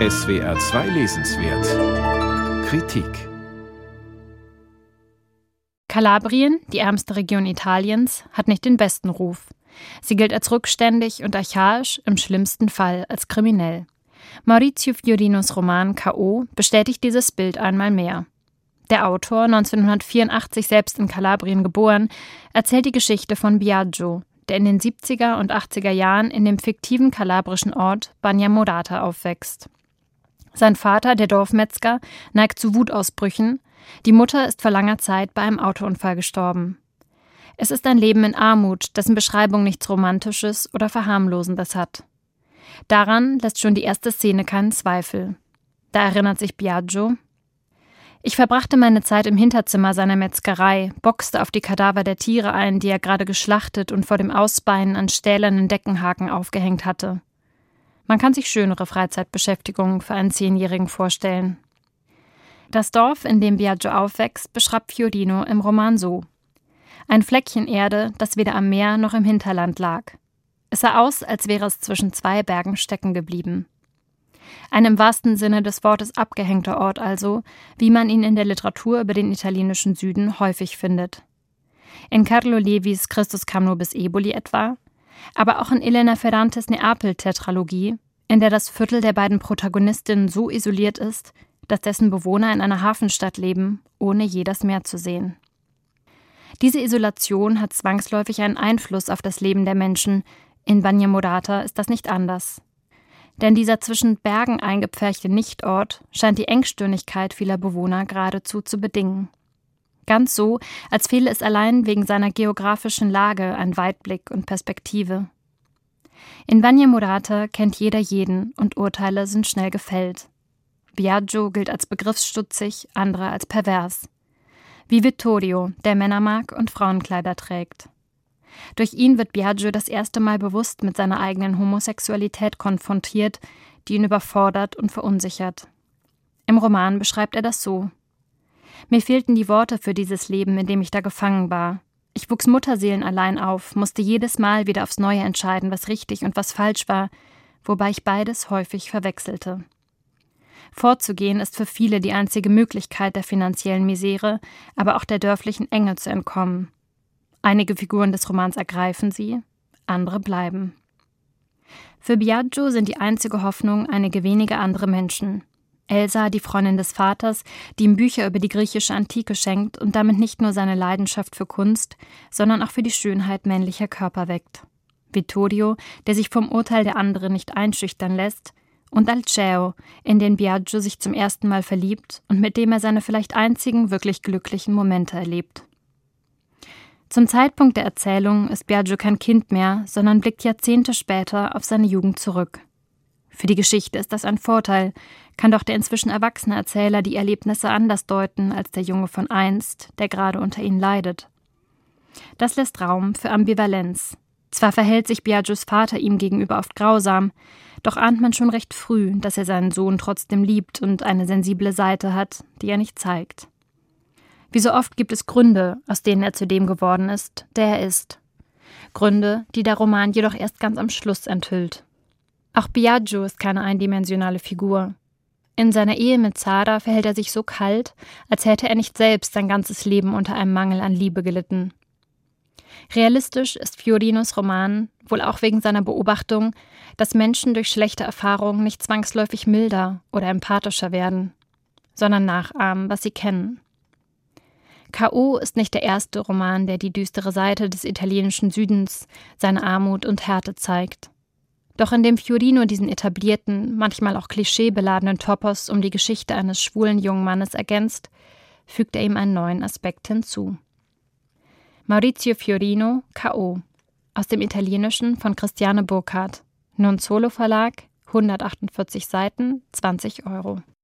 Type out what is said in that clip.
SWR 2 Lesenswert Kritik Kalabrien, die ärmste Region Italiens, hat nicht den besten Ruf. Sie gilt als rückständig und archaisch, im schlimmsten Fall als kriminell. Maurizio Fiorinos Roman K.O. bestätigt dieses Bild einmal mehr. Der Autor, 1984 selbst in Kalabrien geboren, erzählt die Geschichte von Biagio, der in den 70er und 80er Jahren in dem fiktiven kalabrischen Ort Bagnamorata aufwächst. Sein Vater, der Dorfmetzger, neigt zu Wutausbrüchen. Die Mutter ist vor langer Zeit bei einem Autounfall gestorben. Es ist ein Leben in Armut, dessen Beschreibung nichts Romantisches oder Verharmlosendes hat. Daran lässt schon die erste Szene keinen Zweifel. Da erinnert sich Biagio, ich verbrachte meine Zeit im Hinterzimmer seiner Metzgerei, boxte auf die Kadaver der Tiere ein, die er gerade geschlachtet und vor dem Ausbeinen an stählernen Deckenhaken aufgehängt hatte. Man kann sich schönere Freizeitbeschäftigungen für einen Zehnjährigen vorstellen. Das Dorf, in dem Biagio aufwächst, beschreibt Fiorino im Roman so. Ein Fleckchen Erde, das weder am Meer noch im Hinterland lag. Es sah aus, als wäre es zwischen zwei Bergen stecken geblieben. Ein im wahrsten Sinne des Wortes abgehängter Ort also, wie man ihn in der Literatur über den italienischen Süden häufig findet. In Carlo Levis Christus kam nur bis Eboli etwa, aber auch in Elena Ferrantes Neapel-Tetralogie, in der das Viertel der beiden Protagonistinnen so isoliert ist, dass dessen Bewohner in einer Hafenstadt leben, ohne je das Meer zu sehen. Diese Isolation hat zwangsläufig einen Einfluss auf das Leben der Menschen. In Bagnamorata ist das nicht anders. Denn dieser zwischen Bergen eingepferchte Nichtort scheint die Engstirnigkeit vieler Bewohner geradezu zu bedingen. Ganz so, als fehle es allein wegen seiner geografischen Lage an Weitblick und Perspektive. In Murata kennt jeder jeden und Urteile sind schnell gefällt. Biagio gilt als begriffsstutzig, andere als pervers. Wie Vittorio, der Männer mag und Frauenkleider trägt. Durch ihn wird Biagio das erste Mal bewusst mit seiner eigenen Homosexualität konfrontiert, die ihn überfordert und verunsichert. Im Roman beschreibt er das so. Mir fehlten die Worte für dieses Leben, in dem ich da gefangen war. Ich wuchs Mutterseelen allein auf, musste jedes Mal wieder aufs Neue entscheiden, was richtig und was falsch war, wobei ich beides häufig verwechselte. Vorzugehen ist für viele die einzige Möglichkeit der finanziellen Misere, aber auch der dörflichen Enge zu entkommen. Einige Figuren des Romans ergreifen sie, andere bleiben. Für Biagio sind die einzige Hoffnung einige wenige andere Menschen. Elsa, die Freundin des Vaters, die ihm Bücher über die griechische Antike schenkt und damit nicht nur seine Leidenschaft für Kunst, sondern auch für die Schönheit männlicher Körper weckt. Vittorio, der sich vom Urteil der anderen nicht einschüchtern lässt, und Alceo, in den Biagio sich zum ersten Mal verliebt und mit dem er seine vielleicht einzigen wirklich glücklichen Momente erlebt. Zum Zeitpunkt der Erzählung ist Biagio kein Kind mehr, sondern blickt Jahrzehnte später auf seine Jugend zurück. Für die Geschichte ist das ein Vorteil, kann doch der inzwischen erwachsene Erzähler die Erlebnisse anders deuten als der Junge von einst, der gerade unter ihnen leidet. Das lässt Raum für Ambivalenz. Zwar verhält sich Biagios Vater ihm gegenüber oft grausam, doch ahnt man schon recht früh, dass er seinen Sohn trotzdem liebt und eine sensible Seite hat, die er nicht zeigt. Wie so oft gibt es Gründe, aus denen er zu dem geworden ist, der er ist. Gründe, die der Roman jedoch erst ganz am Schluss enthüllt. Auch Biagio ist keine eindimensionale Figur. In seiner Ehe mit Zara verhält er sich so kalt, als hätte er nicht selbst sein ganzes Leben unter einem Mangel an Liebe gelitten. Realistisch ist Fiorinos Roman, wohl auch wegen seiner Beobachtung, dass Menschen durch schlechte Erfahrungen nicht zwangsläufig milder oder empathischer werden, sondern nachahmen, was sie kennen. K.O. ist nicht der erste Roman, der die düstere Seite des italienischen Südens, seine Armut und Härte zeigt. Doch indem Fiorino diesen etablierten, manchmal auch klischeebeladenen Topos um die Geschichte eines schwulen jungen Mannes ergänzt, fügt er ihm einen neuen Aspekt hinzu. Maurizio Fiorino, K.O. aus dem Italienischen von Christiane Burkhardt, Nun Solo Verlag, 148 Seiten, 20 Euro.